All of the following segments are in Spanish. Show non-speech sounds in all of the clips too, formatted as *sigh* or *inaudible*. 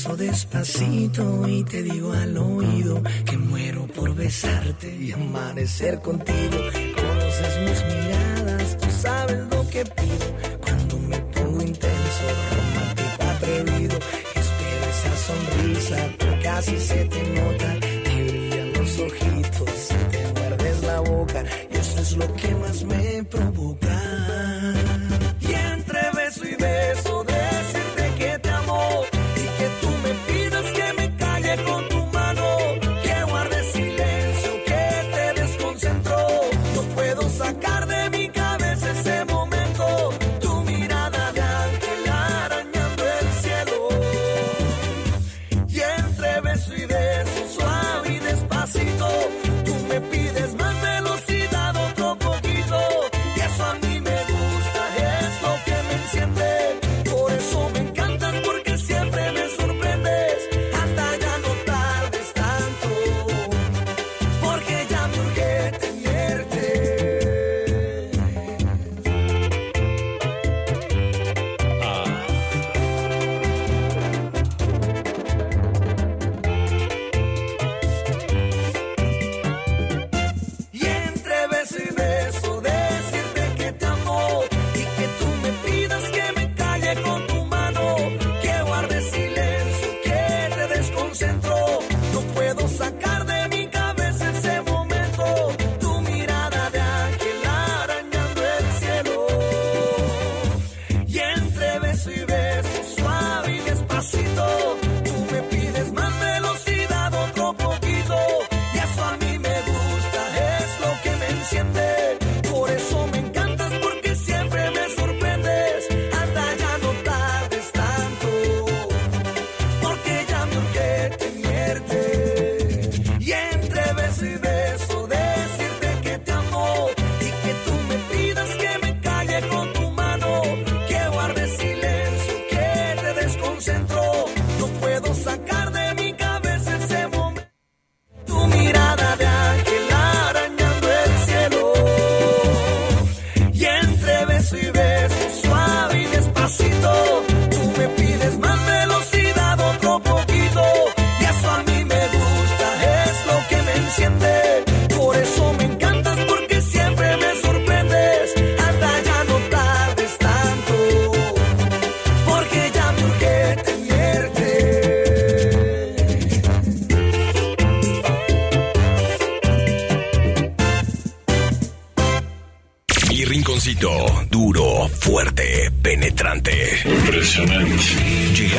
Abrazo despacito y te digo al oído que muero por besarte y amanecer contigo. Conoces mis miradas, tú sabes lo que pido. Cuando me pongo intenso, romántico, atrevido, espero esa sonrisa, porque casi se te nota. Te brillan los ojitos, te muerdes la boca y eso es lo que más me provoca.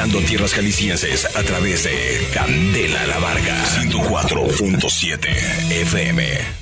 Tierras jaliscienses a través de Candela la Varga, 104.7 FM.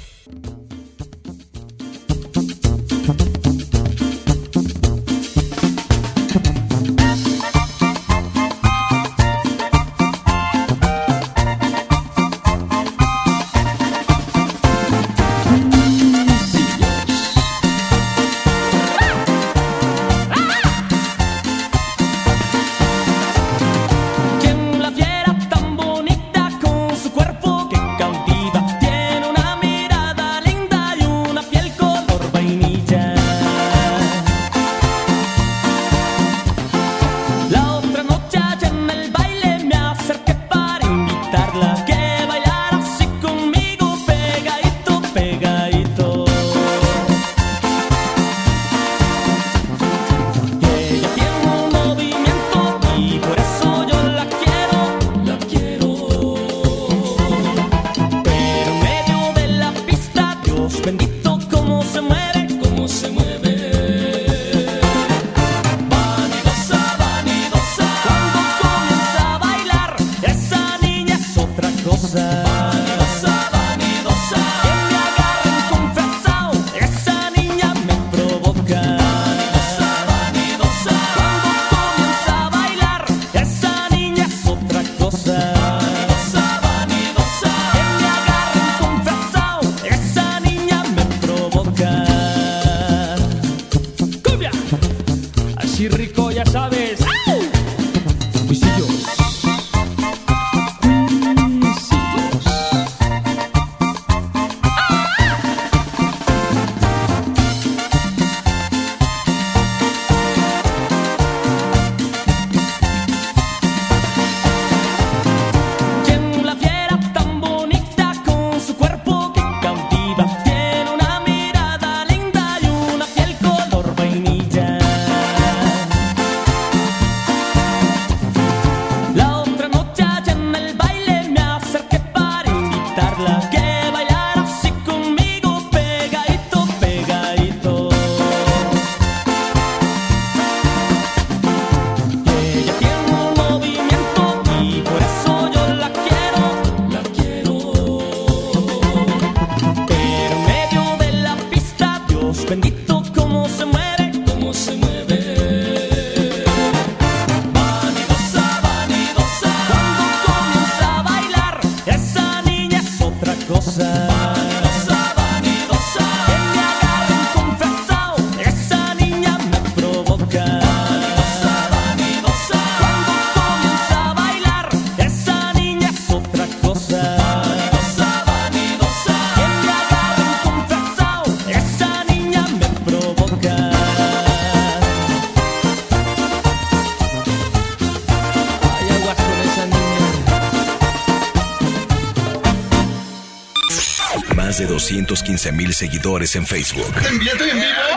215 mil seguidores en Facebook. ¿Te en vivo?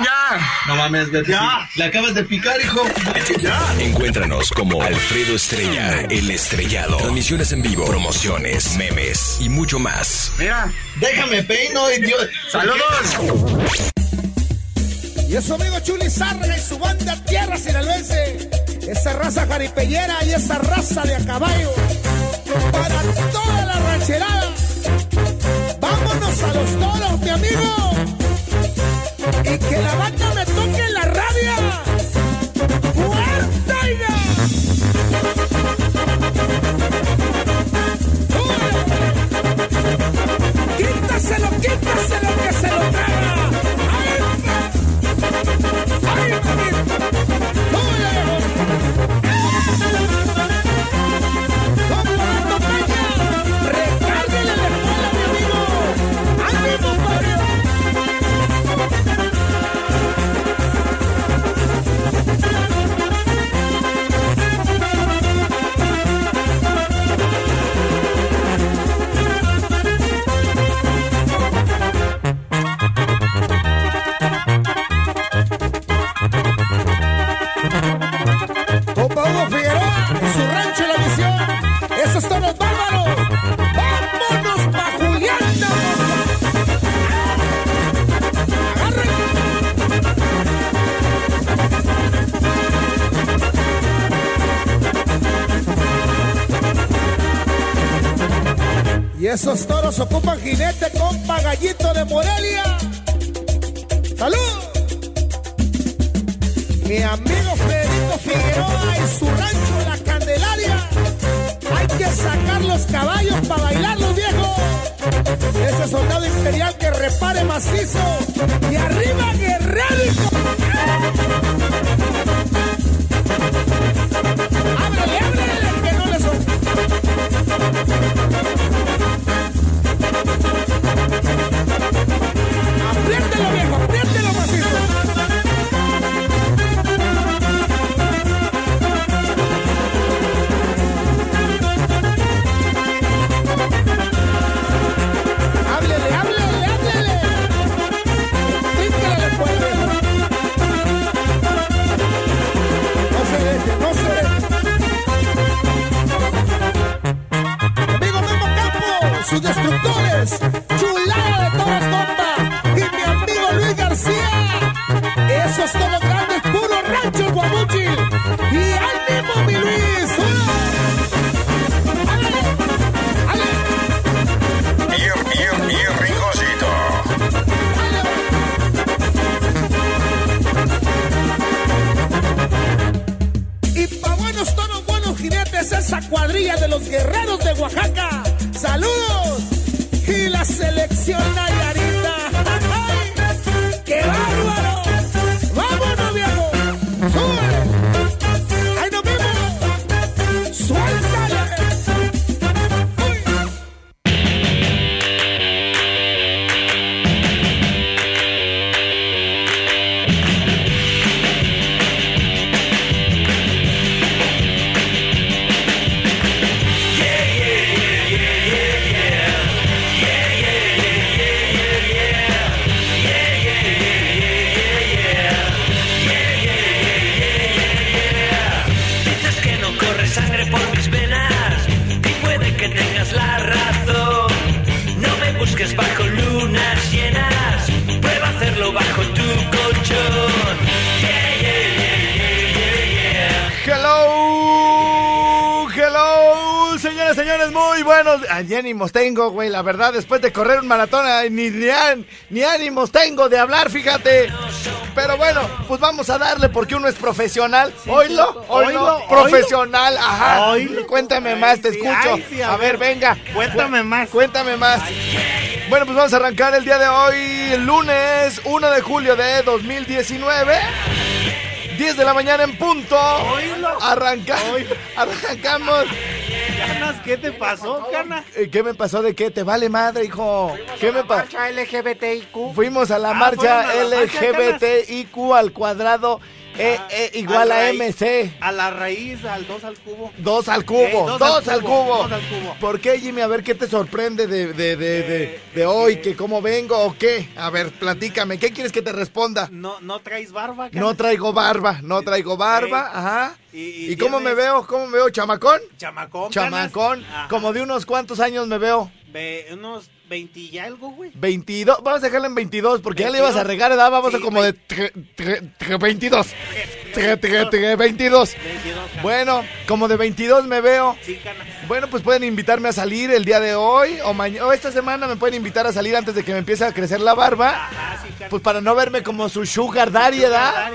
¡Ya! No mames, ¡Ya! ¡La acabas de picar, hijo! ¡Ya! Encuéntranos como Alfredo Estrella, El Estrellado. Transmisiones en vivo, promociones, memes y mucho más. Mira, déjame peino, Dios. ¡Saludos! Y es su amigo Chuli Sárraga y su banda Tierra Sinaloense. Esa raza jaripellera y esa raza de a caballo. Mi amigo Federico Figueroa en su rancho La Candelaria. Hay que sacar los caballos para bailar los viejos. Ese soldado imperial que repare macizo. Y arriba guerrero. Ábrele, ábrele, que no le son. Apriételo, viejo. Ánimos tengo, güey, la verdad, después de correr un maratón, ni, ni, ni ánimos tengo de hablar, fíjate. Pero bueno, pues vamos a darle porque uno es profesional. Oílo, oílo, profesional, ajá. Oílo. Cuéntame más, te escucho. a, ver, venga. cuéntame más. Cuéntame más. Bueno, pues vamos a arrancar el día de hoy, el lunes 1 de julio de 2019. 10 de la mañana en punto. Arranca, *laughs* arrancamos. Canas, ¿qué te pasó, Cana? Eh, ¿Qué me pasó de qué? ¿Te vale madre, hijo? ¿Qué me pasó? Marcha LGBTIQ. Fuimos a la Ah, marcha a la marcha, LGBTIQ al cuadrado E, E igual a MC. A la raíz, al 2 al cubo. Dos al Eh, cubo, dos dos, al al cubo, al cubo. ¿Por qué, Jimmy? A ver, ¿qué te sorprende de, de, de, de, de hoy? ¿Que cómo vengo o qué? A ver, platícame. ¿Qué quieres que te responda? No, no traes barba, Cana? No traigo barba, no traigo barba, Ey. ajá. Y- ¿Y, y cómo me veo? ¿Cómo me veo? ¿Chamacón? Chamacón. Chamacón. Como de unos cuantos años me veo. Ve, unos 20 y algo, güey. 22, vamos a dejarlo en 22 porque ya le ibas a 22. regar, ¿verdad? Vamos a como de tre- tre- tre- 22. Tre- tre- tre- 22. 22, Cana. Bueno, como de 22 me veo. Sí. Bueno, pues pueden invitarme a salir el día de hoy o mañana o esta semana me pueden invitar a salir antes de que me empiece a crecer la barba. Ajá, sí. Pues para no verme como su sugar daddy, ¿verdad?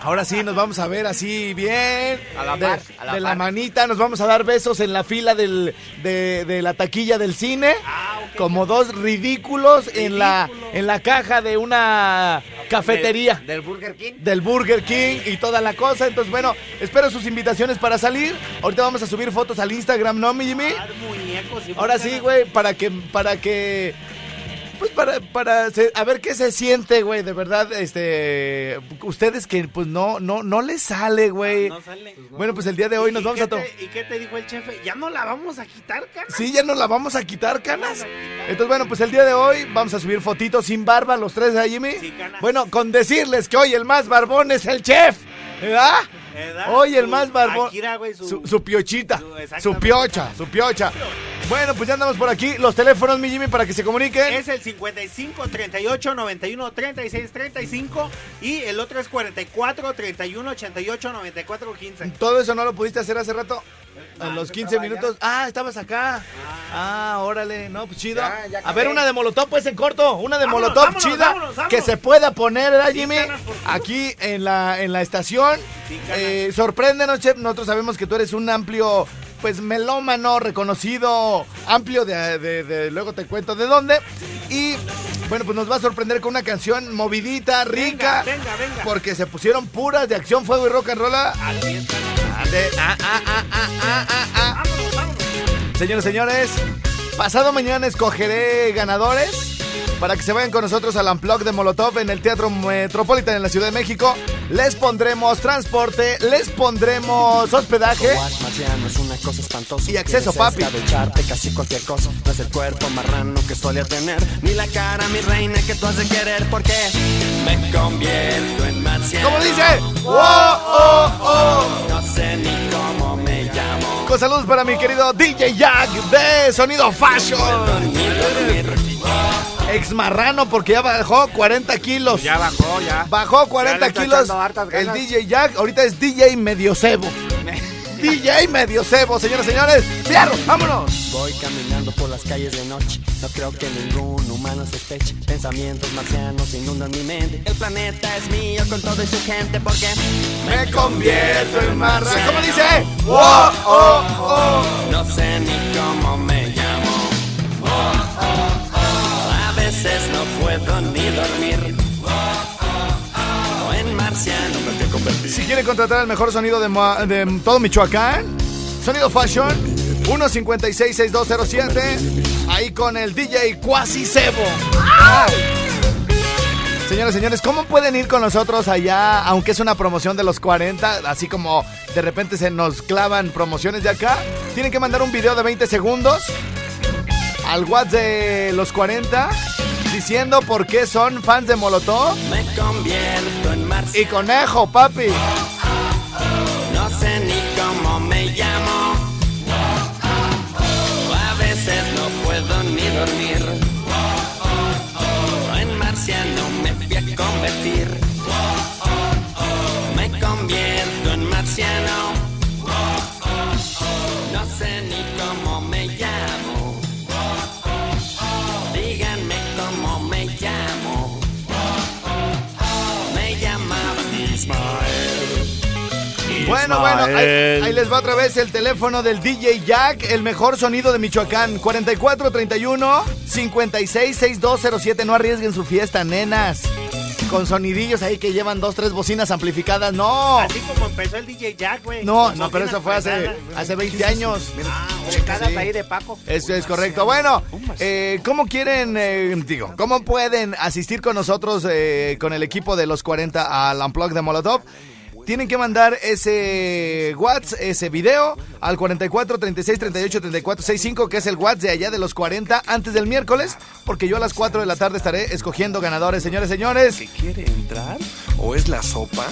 Ahora sí, nos vamos a ver así bien. A la de, par, a la de la manita, nos vamos a dar besos en la fila del, de, de la taquilla del cine. Ah, ok. Como dos ridículos en la, en la caja de una cafetería. Del Burger King. Del Burger King y toda la cosa. Entonces, bueno, espero sus invitaciones para salir. Ahorita vamos a subir fotos al Instagram, ¿no, mi Jimmy? Ah, Ahora sí, güey, para que, para que, pues para, para, a ver qué se siente, güey, de verdad, este, ustedes que, pues no, no, no les sale, güey. No sale. Bueno, pues el día de hoy ¿Y- nos vamos a tomar. ¿Y qué te dijo el jefe? Ya no la vamos a quitar, Cana. Sí, ya nos la vamos a quitar, canas. Entonces, bueno, pues el día de hoy vamos a subir fotitos sin barba, los tres de Jimmy. Sí, canas. Bueno, con decirles que hoy el más barbón es el chef, ¿verdad? Hoy el más barbón. Su- su, su piochita. su- Su, piocha, su piocha. Bueno, pues ya andamos por aquí. Los teléfonos, mi Jimmy, para que se comuniquen. Es el 55 38 91 36 35 y el otro es 44 31 88 94 15. Todo eso no lo pudiste hacer hace rato. A Ah, los yo 15 estaba minutos. Ah, estabas acá. Ah, órale. No, pues chido. Ya, ya a ver, una de Molotov, pues en corto. Una de Vámonos, Molotov vámonos, chida. vámonos. Que se pueda poner, ¿verdad, Jimmy? Aquí en la, en la estación. Eh, sorpréndenos, chef. Nosotros sabemos que tú eres un amplio, pues melómano, reconocido, amplio de, de- de- luego te cuento de dónde. Y bueno, pues nos va a sorprender con una canción movidita, rica. venga, venga. Porque se pusieron puras de acción, fuego y rock and roll. Así es, Cana. De- ah, ah, ah, ah, ah, ah. Señores, señores, pasado mañana escogeré ganadores para que se vayan con nosotros al Unplug de Molotov en el Teatro Metropolitan en la Ciudad de México. Les pondremos transporte, les pondremos hospedaje. Y acceso, papi. casi cualquier cosa. No es el cuerpo marrano que solía tener, ni la cara, mi reina, que tú has de querer. Porque me convierto en marciano. ¿Cómo dice? ¡Oh, oh, oh! No sé ni cómo me llamo. Con saludos para mi querido DJ Jack de Sonido Fashion. Dormir, dormir. Ex marrano porque ya bajó 40 kilos. Ya bajó, ya. Bajó Ya 40 le está kilos el. DJ Jack. Ahorita es DJ medio cebo. *laughs* DJ medio cebo, señoras y señores. ¡Fierro! ¡Vámonos! Voy caminando por las calles de noche. No creo que ningún humano sospeche. Pensamientos marcianos inundan mi mente. El planeta es mío con todo y su gente. Porque Me convierto en marrano. ¿Cómo dice? ¡Oh, oh, oh! No sé ni cómo me llamo. A no puedo ni dormir. En marciano me. Si quiere contratar el mejor sonido de, Moa- de todo Michoacán, Sonido Fashion, 156-6207. Ahí con el DJ Cuasi Cebo. Señores, señores, ¿cómo pueden ir con nosotros allá, aunque es una promoción de los 40, así como de repente se nos clavan promociones de acá? Tienen que mandar un video de 20 segundos al WhatsApp de los 40 diciendo por qué son fans de Molotov Me convierto en y marciano. Conejo, papi. Bueno, ahí, ahí les va otra vez el teléfono del DJ Jack, el mejor sonido de Michoacán. 4431 566207. No arriesguen su fiesta, nenas. Con sonidillos ahí que llevan dos, tres bocinas amplificadas. No. Así como empezó el DJ Jack, güey. No, no, pero eso fue hace, hace 20 años. Checadas Sí. ahí de Paco. Eso es correcto. Bueno, eh, ¿cómo quieren, eh, digo, cómo pueden asistir con nosotros, eh, con el equipo de los 40 al Unplug de Molotov? Tienen que mandar ese WhatsApp, ese video, al 44 36 38 34 65, que es el WhatsApp de allá de los 40, antes del miércoles, porque yo a las 4 de la tarde estaré escogiendo ganadores, señores, señores. ¿Quiere entrar? ¿O es la sopa?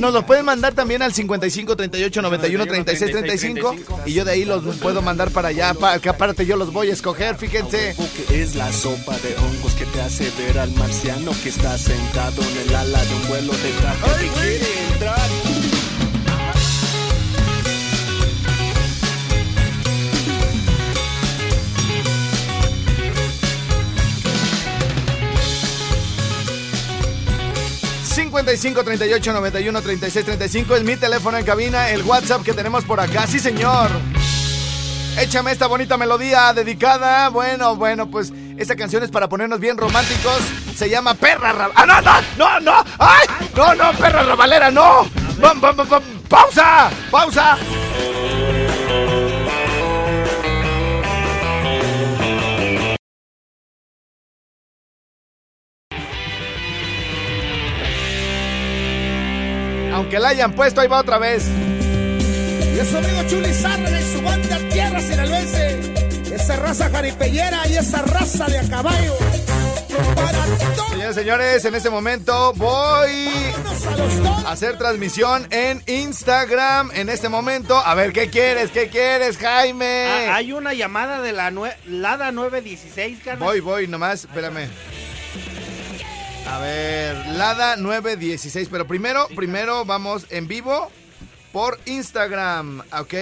Nos lo pueden mandar también al 55 38 91 36 35 y yo de ahí los puedo mandar para allá, para que aparte yo los voy a escoger, fíjense. Es la sopa de hongos que te hace ver al marciano que está sentado en el ala de un vuelo de traje que quiere entrar. 55 38 91 36 35 es mi teléfono en cabina, el WhatsApp que tenemos por acá. Sí, señor. Échame esta bonita melodía dedicada. Bueno, bueno, pues esta canción es para ponernos bien románticos. Se llama Perra Rab... ¡Ah, no, no! ¡No, no! ¡Ay! ¡No, no! ¡Perra Rabalera, no! ¡Pausa! ¡Pausa! Aunque la hayan puesto, ahí va otra vez. Y es su amigo Chuli Zárraga y su banda Tierra Sinaloense. Esa raza jaripellera y esa raza de a caballo. Para todos Señores, señores, en este momento voy a hacer transmisión en Instagram. En este momento, a ver, ¿qué quieres? ¿Qué quieres, Jaime? Ah, hay una llamada de la nue- Lada 916, carnal. Voy, voy, nomás, espérame. A ver, Lada 916. Pero primero, primero vamos en vivo por Instagram, ¿ok?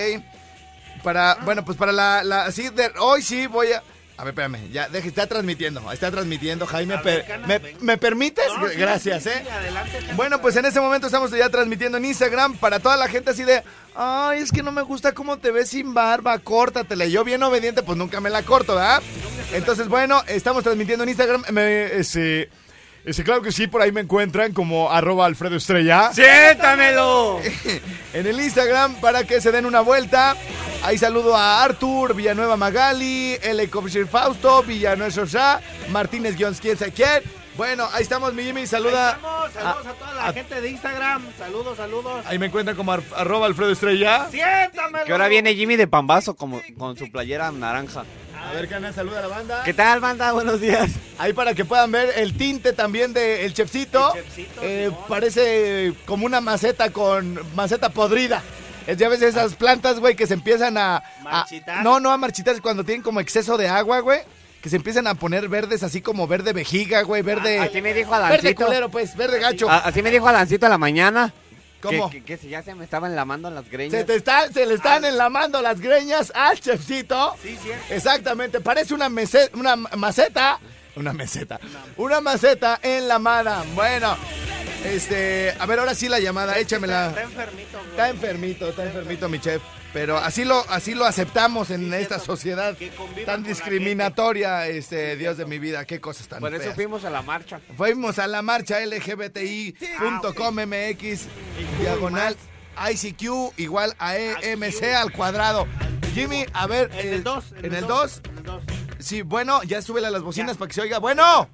Para, bueno, pues para la, la sí, de, hoy sí voy a... A ver, espérame, ya, deje, está transmitiendo, está transmitiendo, Jaime. Ver, Cana, ¿me, me permites? No, sí, Gracias, sí, ¿eh? adelante. Bueno, pues en este momento estamos ya transmitiendo en Instagram para toda la gente así de, ay, es que no me gusta cómo te ves sin barba, córtatela. Yo bien obediente, pues nunca me la corto, ¿verdad? Entonces, bueno, estamos transmitiendo en Instagram. Me, ese, ese, claro que sí, por ahí me encuentran como arroba Alfredo Estrella. ¡Siéntamelo! *laughs* En el Instagram para que se den una vuelta. Ahí saludo a Artur, Villanueva Magali, L. Copshire Fausto, Villanueva Sosa, Martínez Guions, quién sabe quién. Bueno, ahí estamos, mi Jimmy. Saluda. Ahí estamos, saludos a, toda la a- gente de Instagram. Saludos, saludos. Ahí me encuentran como ar- arroba Alfredo Estrella. Siéntamelo. Que ahora viene Jimmy de Pambazo como, con su playera naranja. A ver, Cana, saluda a la banda. ¿Qué tal, banda? Buenos días. Ahí para que puedan ver el tinte también del chefcito. El chefcito, Eh, parece como una maceta con maceta podrida. Es ya ves esas plantas, güey, que se empiezan a, a- Marchitar. no, no a marchitar cuando tienen como exceso de agua, güey. Que se empiezan a poner verdes así como verde vejiga, güey, verde. Así me dijo verde Adancito. culero, pues, verde gacho. A- Así me dijo Alancito a la mañana. ¿Cómo? Que, que, que si ya se me estaban lamando las greñas. Se, te está, se le están enlamando las greñas al chefcito. Sí, cierto. Exactamente, parece una, mese- una maceta. Una meseta. Una maceta en la mano. Bueno, este. A ver, ahora sí la llamada, échamela. Está enfermito, güey. Está enfermito, está enfermito mi chef. Pero así lo, así lo aceptamos en esta sociedad tan discriminatoria, este, Dios de mi vida. Qué cosas tan Por eso feas. fuimos a la marcha. Fuimos a la marcha LGBTI.com MX diagonal ICQ igual a EMC al cuadrado. Jimmy, a ver. En el 2. ¿En el 2? En el 2. Sí, bueno, ya súbele a las bocinas para que se oiga. Bueno,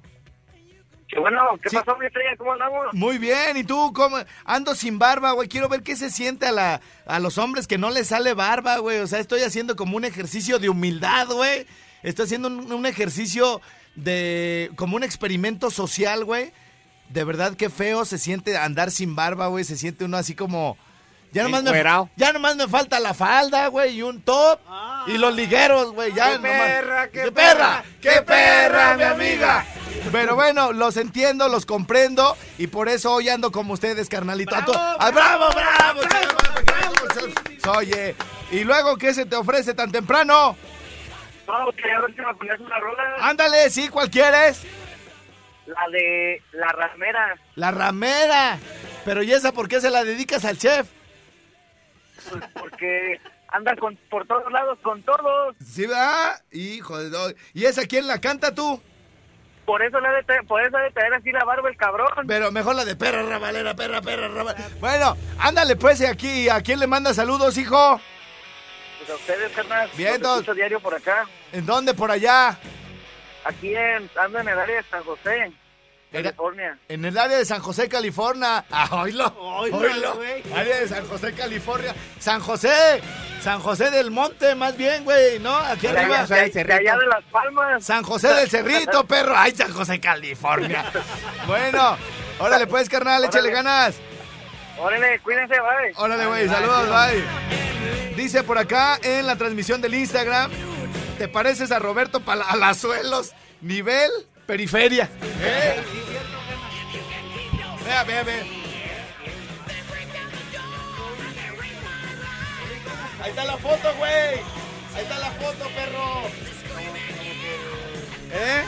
Bueno, ¿qué Sí. pasó, mi estrella? ¿Cómo andamos? muy bien. ¿Y tú cómo? Ando sin barba, güey. Quiero ver qué se siente a, la, a los hombres que no les sale barba, güey. O sea, estoy haciendo como un ejercicio de humildad, güey. Estoy haciendo un, un ejercicio de... como un experimento social, güey. De verdad, qué feo se siente andar sin barba, güey. Se siente uno así como... Ya nomás, me, ya nomás me falta la falda, güey, y un top. y los ligueros, güey. Ya ¡Qué nomás- perra, qué perra! perra! ¡Qué perra, mi amiga! Pero bueno, los entiendo, los comprendo. Y por eso hoy ando como ustedes, carnalito. A to- ¡Ah, ¡Bravo, bravo! Oye, ¿y luego qué se te ofrece tan temprano? No, quería ver si me ponías una rola. Ándale, sí, ¿cuál quieres? La de La Ramera. La ramera. Pero ¿y esa por qué se la dedicas al chef? Pues, porque anda con, por todos lados con todos. ¿Sí, va? Hijo de... do- ¿Y esa quién la canta tú? Por eso le ha de por eso de traer así la barba el cabrón. Pero mejor la de perra rabalera, perra, perra, rabalera. Bueno, ándale pues aquí. ¿A quién le manda saludos, hijo? Pues a ustedes, carnal. Bien, diario por acá. ¿En dónde? Por allá. Aquí en, ando en el área de San José, California. En el área de San José, California. *laughs* Ah, oílo. Oílo, Oílo. güey. Área de San José, California. San José. San José del Monte, más bien, güey, ¿no? Aquí De arriba. allá- de- allá de Las Palmas. San José del *laughs* Cerrito, perro. Ay, San José, California. *laughs* Bueno, órale pues, carnal, échale ganas. Órale, cuídense, bye. Órale, güey, saludos, bye. Dice por acá en la transmisión del Instagram, ¿te pareces a Roberto Palazuelos? Nivel periferia. ¿Eh? Vea, vea, vea. Ahí está la foto, güey. Ahí está la foto, perro. ¿Eh?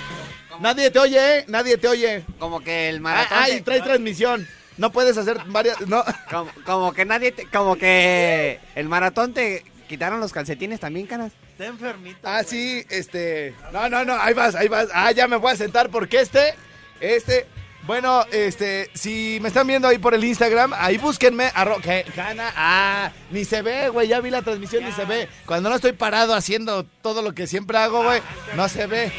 Nadie te oye, ¿eh? Nadie te oye. Como que el Ah, maratón. Ay, trae transmisión. No puedes hacer varias. No. como, como que nadie. te- como que el maratón te quitaron los calcetines también, canas. Está enfermito. Ah, sí, este. No, no, no, ahí vas, ahí vas. Ah, ya me voy a sentar porque este. Este. Bueno, este, si me están viendo ahí por el Instagram, ahí búsquenme. Arro que, Cana, ah, ni se ve, güey, ya vi la transmisión, ni se ve. Cuando no estoy parado haciendo todo lo que siempre hago, güey, no se ve.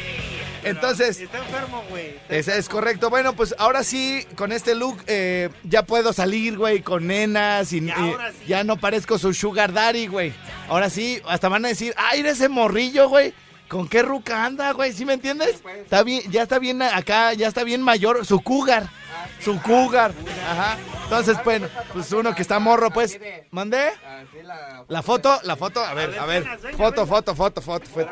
Entonces, Está enfermo, güey. Es correcto. Bueno, pues ahora sí, con este look eh, ya puedo salir, güey, con nenas y, y ahora sí. ya no parezco su sugar daddy, güey. Ahora sí, hasta van a decir, ay, eres ese morrillo, güey. ¿Con qué ruca anda, güey? ¿Sí me entiendes? Está bien, ya está bien acá, ya está bien mayor, su cougar. Su cougar. Ajá. Entonces, bueno, pues uno que está morro, pues. ¿Mandé? La foto, la foto, a ver, a ver. Foto, foto, foto, foto. foto.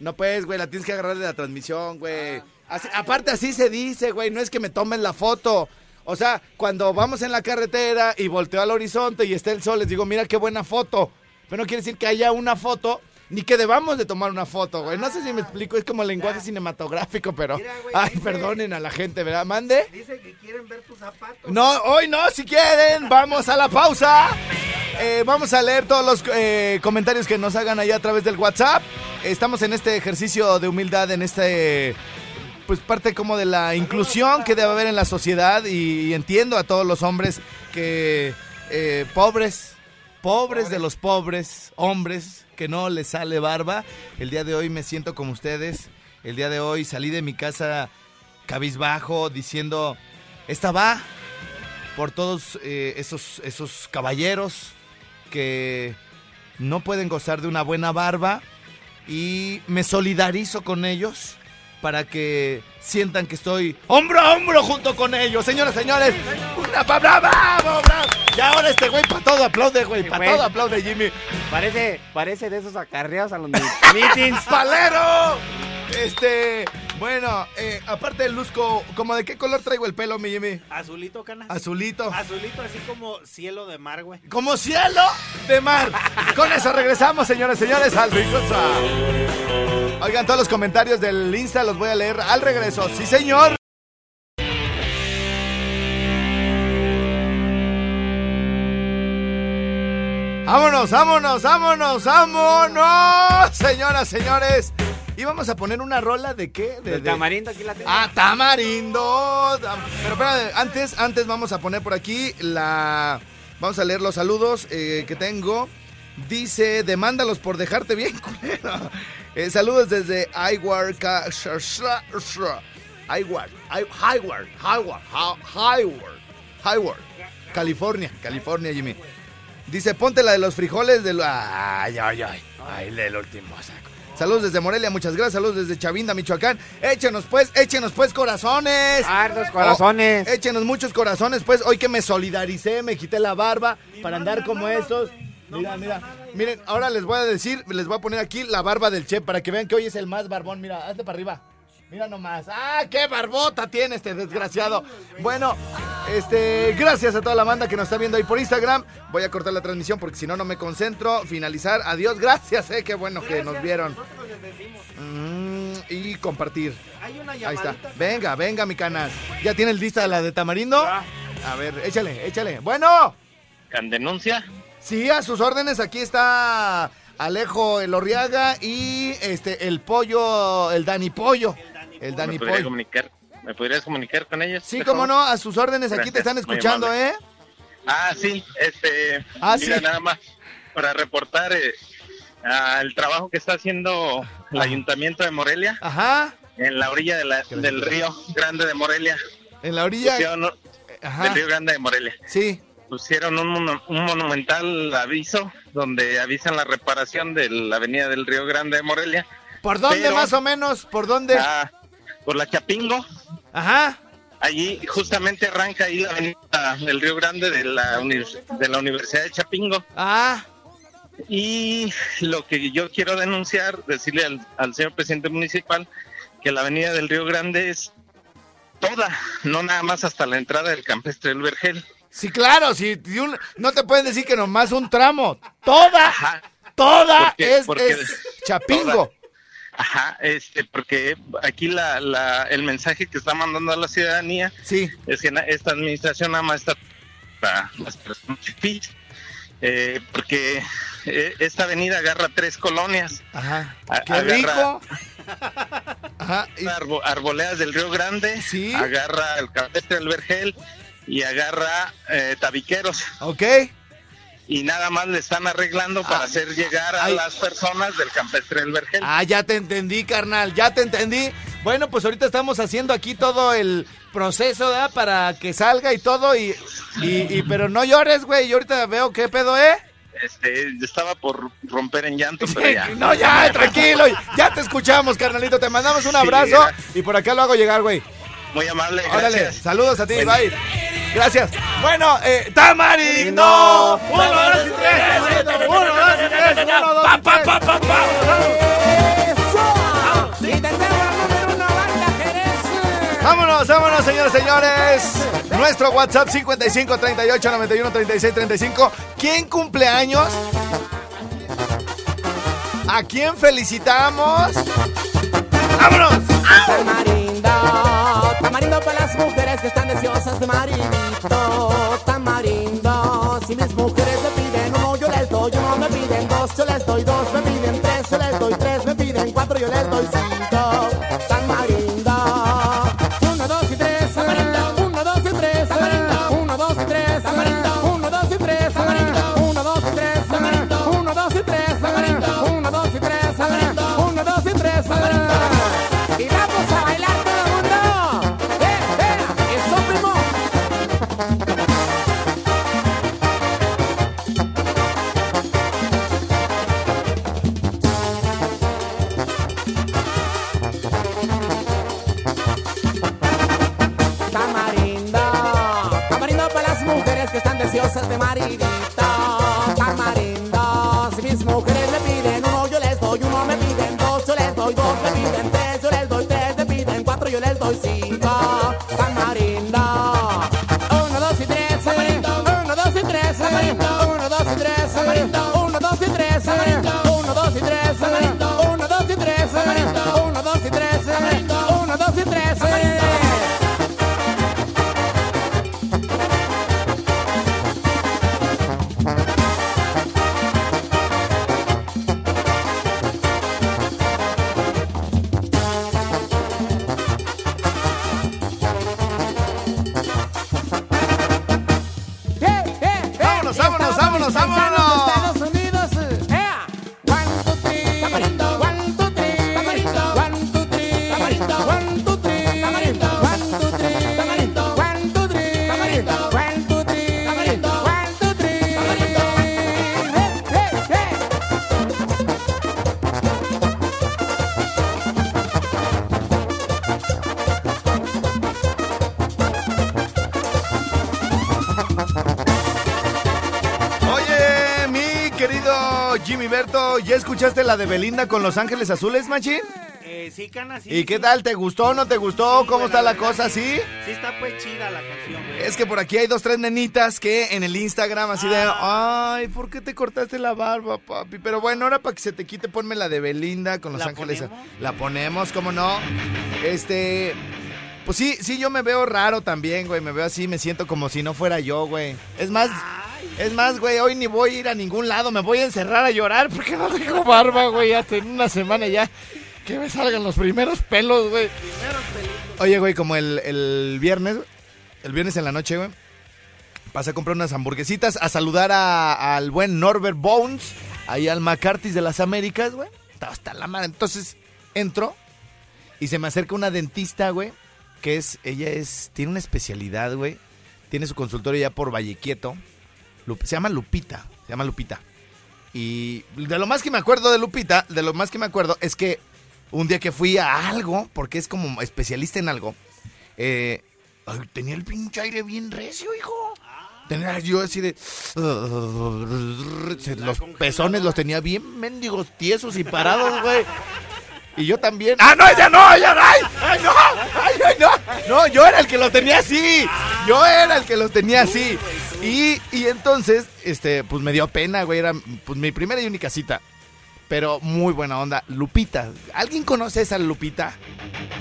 No, pues, güey, la tienes que agarrar de la transmisión, güey. Así- aparte, así se dice, güey, no es que me tomen la foto. O sea, cuando vamos en la carretera y volteo al horizonte y está el sol, les digo, mira qué buena foto. Pero no quiere decir que haya una foto, ni que debamos de tomar una foto, güey. No sé si me explico, es como lenguaje cinematográfico, pero... Ay, perdonen a la gente, ¿verdad? ¿Mande? Dice que quieren ver tus zapatos. No, hoy no, si quieren, vamos a la pausa. Eh, vamos a leer todos los eh, comentarios que nos hagan allá a través del WhatsApp. Estamos en este ejercicio de humildad, en este, pues parte como de la inclusión que debe haber en la sociedad y, entiendo a todos los hombres que eh, pobres, pobres de los pobres, hombres que no les sale barba. El día de hoy me siento como ustedes. El día de hoy salí de mi casa cabizbajo diciendo, esta va por todos eh, esos, esos caballeros que no pueden gozar de una buena barba y me solidarizo con ellos para que sientan que estoy hombro a hombro junto con ellos. Señoras, señores, una pa- bravo, bravo, bravo. Y ahora este güey para todo aplaude, güey, para todo aplaude, Jimmy. Parece, parece de esos acarreos a los *laughs* meetings. ¡Palero! Este, bueno, eh, aparte del luzco, ¿como de qué color traigo el pelo, mi Jimmy? Azulito, canas. Azulito. Azulito, así como cielo de mar, güey. Como cielo de mar. Con eso regresamos, señores, señores, al Ricosa. Oigan, todos los comentarios del Insta los voy a leer al regreso. Sí, señor. Vámonos, vámonos, vámonos, vámonos, señoras, señores. Y vamos a poner una rola de qué? De, de- tamarindo aquí la tengo. Ah, tamarindo. Tam- Pero espérate, antes, antes vamos a poner por aquí la. Vamos a leer los saludos eh, que tengo. Dice, demándalos por dejarte bien, *laughs* culero. Eh, saludos desde Hayward, Hayward, Ha- Hayward, Hayward, California, California, Jimmy. Dice, ponte la de los frijoles de... Ay, ay, ay, ay, el último saco. Saludos desde Morelia, muchas gracias. Saludos desde Chavinda, Michoacán. Échenos pues, échenos pues corazones. Hartos corazones. Oh, échenos muchos corazones pues. Hoy que me solidaricé, me quité la barba para andar como estos. Mira, mira. Miren, ahora les voy a decir, les voy a poner aquí la barba del chef para que vean que hoy es el más barbón. Mira, hazte para arriba. Mira nomás. ¡Ah, qué barbota tiene este desgraciado! Bueno, este, gracias a toda la banda que nos está viendo ahí por Instagram. Voy a cortar la transmisión porque si no, no me concentro. Finalizar. Adiós, gracias, eh. Qué bueno que nos vieron. Mm, y compartir. Hay una Ahí está. Venga, venga, mi canas. ¿Ya tienes lista la de tamarindo? A ver, échale, échale. Bueno. ¿Can denuncia? Sí, a sus órdenes, aquí está Alejo Elorriaga y este el pollo, el Dani Pollo. El Dani ¿Me podrías Pollo. comunicar, ¿Me podrías comunicar con ellos? Sí, cómo favor? no, a sus órdenes, aquí te están escuchando. ¿eh? Ah, sí, este, Ah, mira, sí. nada más para reportar eh, ah, el trabajo que está haciendo el Ayuntamiento de Morelia Ajá. en la orilla de la- del río Grande de Morelia. En la orilla. Pusieron- Ajá. del río Grande de Morelia. Sí. Pusieron un, un monumental aviso donde avisan la reparación de la avenida del río Grande de Morelia. ¿Por dónde Pero- más o menos? ¿Por dónde? Ah, por la Chapingo. Ajá. Allí justamente arranca ahí la avenida del Río Grande de la, de la Universidad de Chapingo. Ah. Y lo que yo quiero denunciar, decirle al, al señor presidente municipal que la avenida del Río Grande es toda, no nada más hasta la entrada del campestre del Vergel. Sí, claro, si no te pueden decir que nomás un tramo. Toda, toda Porque- es, porque- es Chapingo. Ajá, este, porque aquí la, la, el mensaje que está mandando a la ciudadanía sí. es que esta administración nada más está para las personas eh, porque eh, esta avenida agarra tres colonias. Ajá. Qué agarra- rico. *laughs* Ajá. Arbo- arboledas del Río Grande, agarra el campestre del Vergel y agarra eh, tabiqueros. Ok. Y nada más le están arreglando para hacer llegar a ay. las personas del campestre del Vergel. Ah, ya te entendí, carnal, ya te entendí. Bueno, pues ahorita estamos haciendo aquí todo el proceso, ¿verdad? Para que salga y todo, y, y, y- pero no llores, güey, yo ahorita veo qué pedo, ¿eh? Este, estaba por romper en llanto, pero ya. *laughs* No, ya, tranquilo, ya te escuchamos, carnalito, te mandamos un abrazo y por acá lo hago llegar, güey. Muy amable, Órale, gracias. saludos a ti, Buen bye. Gracias. Bueno, eh, Tamarindo. Uno, dos y tres. Uno, dos y tres. Uno, dos y tres. Vámonos, vámonos, señores, señores. Nuestro WhatsApp 55 38 91 36 35. ¿Quién cumple años? ¿A quién felicitamos? ¡Vámonos! Tamarindo, mujeres que están deseosas de maridito. Tamarindo, si mis mujeres me piden uno, yo les doy uno, me piden dos, yo les doy dos, me piden tres, yo les doy tres, me piden cuatro, yo les doy cinco. Están deseosas de maridito. ¿Ya escuchaste la de Belinda con Los Ángeles Azules, Machín? Eh, sí, Cana, sí. ¿Y qué tal? ¿Te gustó o no te gustó? Sí, ¿Cómo está la cosa? ¿Sí? Sí está pues chida la canción, güey. Es que por aquí hay dos, tres nenitas que en el Instagram así de, ay, ¿por qué te cortaste la barba, papi? Pero bueno, ahora para que se te quite, ponme la de Belinda con Los ¿La Ángeles. ponemos? La ponemos, ¿cómo no? Este, pues sí, sí, yo me veo raro también, güey. Me veo así, me siento como si no fuera yo, güey. Es más, Es más, güey, hoy ni voy a ir a ningún lado, me voy a encerrar a llorar porque no tengo barba, güey, hasta en una semana ya. Que me salgan los primeros pelos, güey. Oye, güey, como el, el viernes, el viernes en la noche, güey, pasé a comprar unas hamburguesitas, a saludar a- al buen Norbert Bones, ahí al McCarthy's de las Américas, güey. Estaba hasta la madre. Entonces, entro y se me acerca una dentista, güey, que es, ella es, tiene una especialidad, güey. Tiene su consultorio ya por Vallequieto. Lup- se llama Lupita, se llama Lupita. Y de lo más que me acuerdo de Lupita, de lo más que me acuerdo es que un día que fui a algo, porque es como especialista en algo, eh, ay, tenía el pinche aire bien recio, hijo. Tenía yo así de... Los pezones los tenía bien mendigos, tiesos y parados, güey. Y yo también. ¡Ah, no, ella no! ¡Ella no! ¡Ay, ay, no! ¡Ay, ay, no! No, yo era el que lo tenía así. Yo era el que lo tenía así. Y, y entonces, este, pues me dio pena, güey. Era pues mi primera y única cita. Pero muy buena onda. Lupita. ¿Alguien conoce a esa Lupita?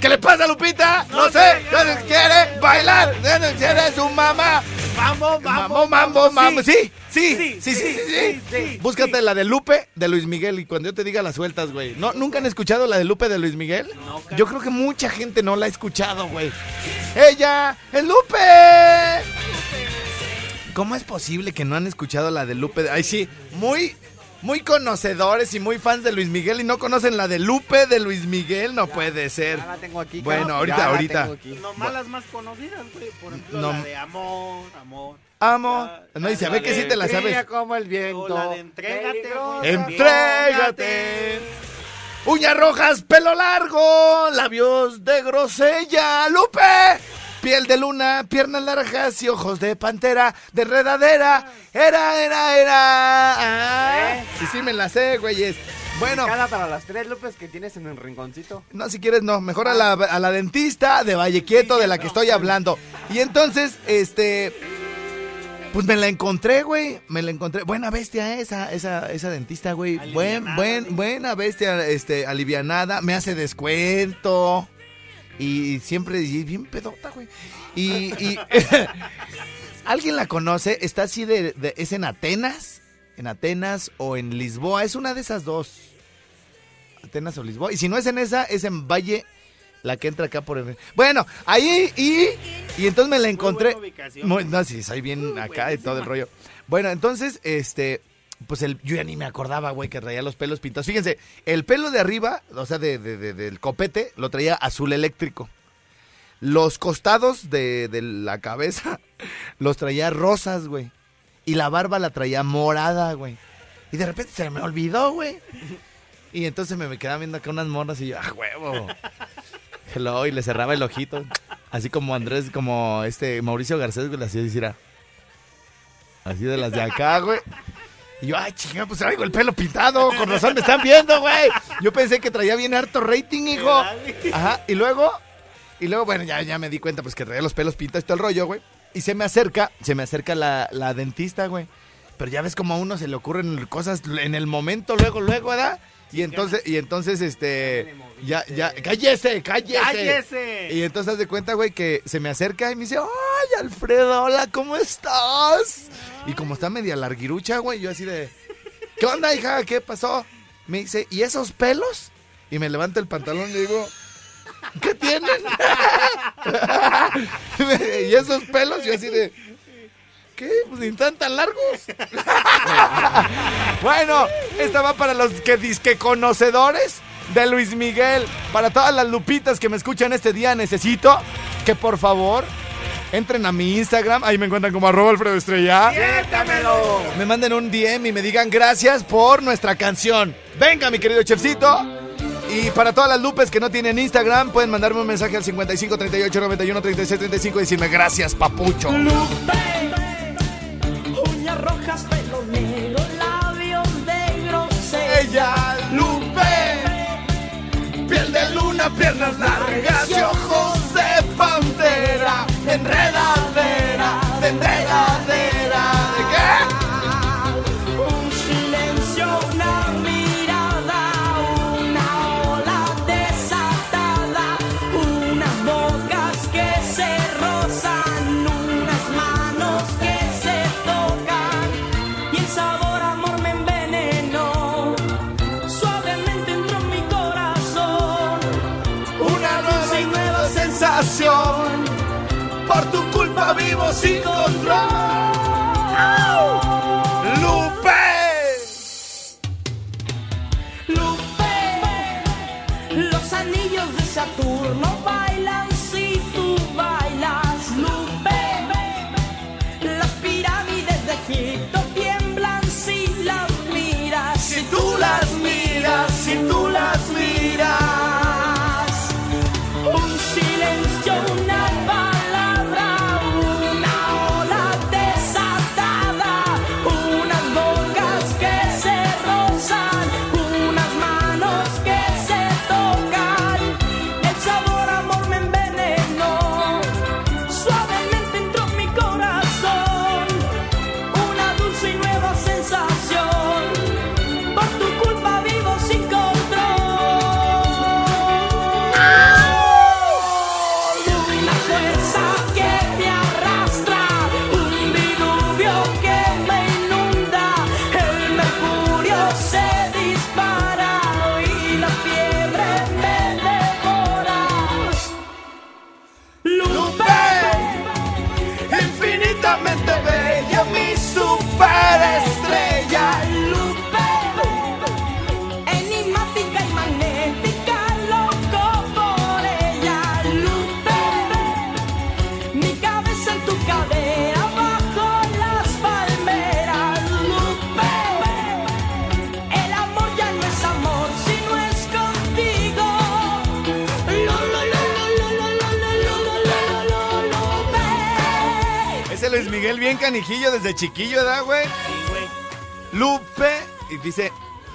¿Qué le pasa a Lupita? No sé. ¿Quiere bailar? ¿Quiere su mamá? Mambo, Mambo, mambo, mambo. Sí, sí, Sí, sí, sí, sí. sí, sí, sí, Búscate la de Lupe de Luis Miguel y cuando yo te diga las sueltas, güey. ¿No, ¿Nunca han escuchado la de Lupe de Luis Miguel? Yo creo que mucha gente no la ha escuchado, güey. ¡Ella es Lupe! ¿Cómo es posible que no han escuchado la de Lupe? Ay, sí, muy, muy conocedores y muy fans de Luis Miguel y no conocen la de Lupe de Luis Miguel. No puede ser. Ya la tengo aquí. Bueno, ahorita, Ya la ahorita. tengo aquí. Nomás las más conocidas, güey. Por ejemplo, No. la de amor, amor. Amo. No, y se ve que sí te la sabes. Como el viento. la de entrégate. Entrégate. Uñas rojas, pelo largo, labios de grosella, Lupe. Piel de luna, piernas largas y ojos de pantera, de enredadera. Era, era, era. Ah, sí, sí, me la sé, güeyes. Bueno, Cada para las tres López que tienes en el rinconcito. no, si quieres, no. Mejor a la, a la dentista de Valle Quieto de la que estoy hablando. Y entonces, este. Pues me la encontré, güey. Me la encontré. Buena bestia esa, esa, esa dentista, güey. Buen, buen, buena bestia, este, alivianada. Me hace descuento. Y siempre y bien pedota, güey. Y, y *laughs* ¿Alguien la conoce? Está así de, de- ¿Es en Atenas? ¿En Atenas o en Lisboa? Es una de esas dos. Atenas o Lisboa. Y si no es en esa, es en Valle, la que entra acá por el... Bueno, ahí y... Y entonces me la encontré... buena ubicación. Muy- no, sí, soy bien acá y todo el rollo. Bueno, entonces, este... Pues el, yo ya ni me acordaba, güey, que traía los pelos pintados. Fíjense, el pelo de arriba, o sea, de, de- de- del copete, lo traía azul eléctrico. Los costados de, de la cabeza *laughs* los traía rosas, güey. Y la barba la traía morada, güey. Y de repente se me olvidó, güey. Y entonces me, me quedaba viendo acá unas morras y yo, ¡ah, huevo! Hello, y le cerraba el ojito. Así como Andrés, como este Mauricio Garcés, güey, le hacía decir, así de las de acá, güey. Y yo, ay, chinga, pues traigo el pelo pintado. Con razón me están viendo, güey. Yo pensé que traía bien harto rating, hijo. Ajá, y luego, y luego, bueno, ya, ya me di cuenta, pues que traía los pelos pintados y todo el rollo, güey. Y se me acerca, se me acerca la, la dentista, güey. Pero ya ves como a uno se le ocurren cosas en el momento, luego, luego, ¿verdad? Y entonces, y entonces, este, ya, ya, cállese, cállese. ¡Cállese! Y entonces haz de cuenta, güey, que se me acerca y me dice, ay, Alfredo, hola, ¿cómo estás? Y como está media larguirucha, güey, yo así de, ¿qué onda, hija? ¿Qué pasó? Me dice, ¿y esos pelos? Y me levanto el pantalón y le digo, ¿qué tienen? *laughs* y esos pelos, yo así de, ¿qué? Pues ni están tan largos. *laughs* bueno, esta va para los que disque conocedores de Luis Miguel. Para todas las lupitas que me escuchan este día, necesito que por favor entren a mi Instagram. Ahí me encuentran como arroba Alfredo Estrella. ¡Siéntamelo! Me manden un DM y me digan gracias por nuestra canción. Venga, mi querido chefcito. Y para todas las lupes que no tienen Instagram, pueden mandarme un mensaje al 55 38 91 36 35 y decirme gracias, papucho. Uñas rojas, pelo negro, labios de grosella. Ella, Lupe. De luna, piernas largas y ojos de pantera. Enredadera, de Por tu culpa vivo sin control. Lupe, Lupe, los anillos de Saturno vayan. de bella bien canijillo desde chiquillo, ¿verdad, güey? Lupe, y dice,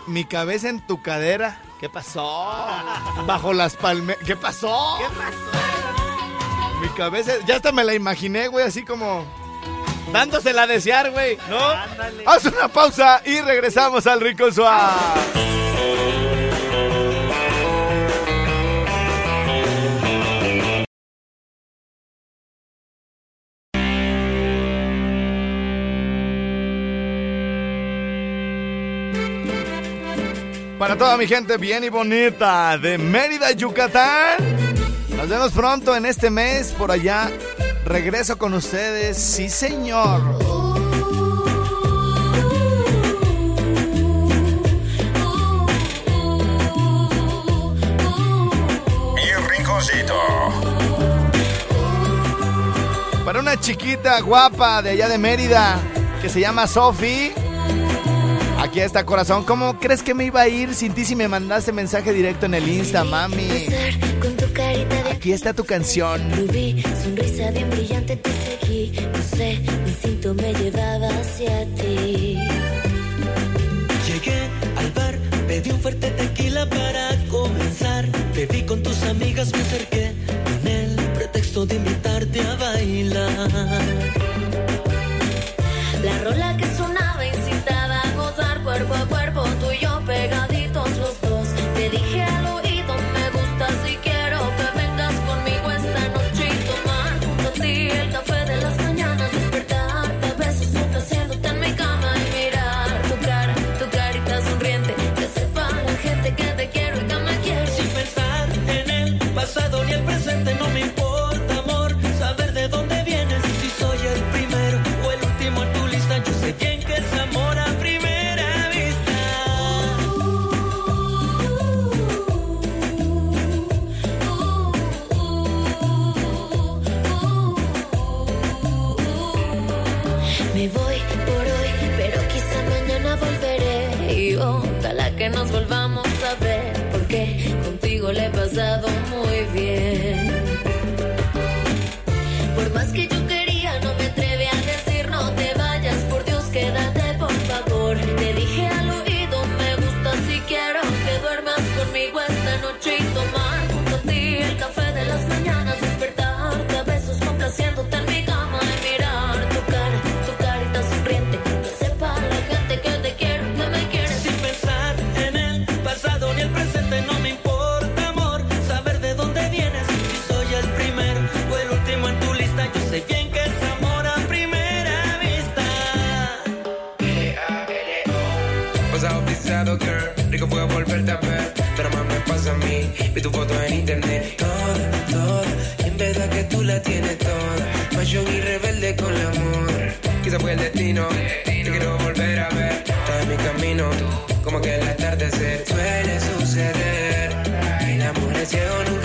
mi cabeza en tu cadera. ¿Qué pasó? Bajo las palmeras. ¿Qué pasó? ¿Qué pasó? Mi cabeza, ya hasta me la imaginé, güey, así como dándosela a desear, güey, ¿no? Haz una pausa y regresamos al Rico Suave. Para toda mi gente bien y bonita de Mérida, Yucatán. Nos vemos pronto en este mes por allá. Regreso con ustedes, sí señor. Para una chiquita guapa de allá de Mérida que se llama Sofi. Aquí está corazón. ¿Cómo crees que me iba a ir sin ti si me mandaste mensaje directo en el Insta, mami? Aquí está tu canción. rubí, sonrisa bien brillante te seguí. No sé, instinto me llevaba hacia ti. Llegué al bar, pedí un fuerte tequila para comenzar. Te vi con tus amigas, me acerqué con el pretexto de invitarte a bailar. Por hoy, pero quizá mañana volveré. Y ojalá que nos volvamos a ver, porque contigo le he pasado muy bien. Por más que yo quería, vi tu foto en internet. Toda, toda, y en verdad que tú la tienes toda. Pasión y rebelde con el amor. Quizá fue el destino, te quiero volver a ver. Estás en mi camino, como que el atardecer suele suceder. El amor es ciego,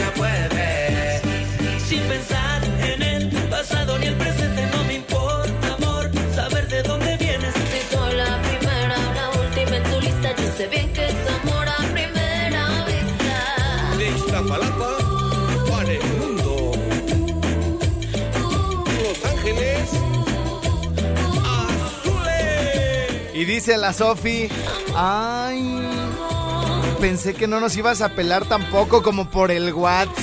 Para el mundo. Los Ángeles Azules. Y dice la Sofi, ay, pensé que no nos ibas a pelar tampoco como por el WhatsApp.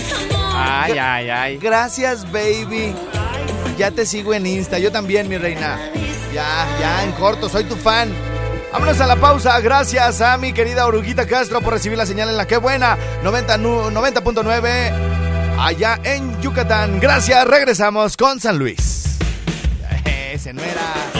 Ay, ay, ay. Gracias, baby. Ya te sigo en Insta, yo también, mi reina. Ya, ya, en corto, soy tu fan. Vámonos a la pausa. Gracias a mi querida Oruguita Castro por recibir la señal en la que buena 90 nu- 90.9 allá en Yucatán. Gracias, regresamos con San Luis. *laughs* Ese no era.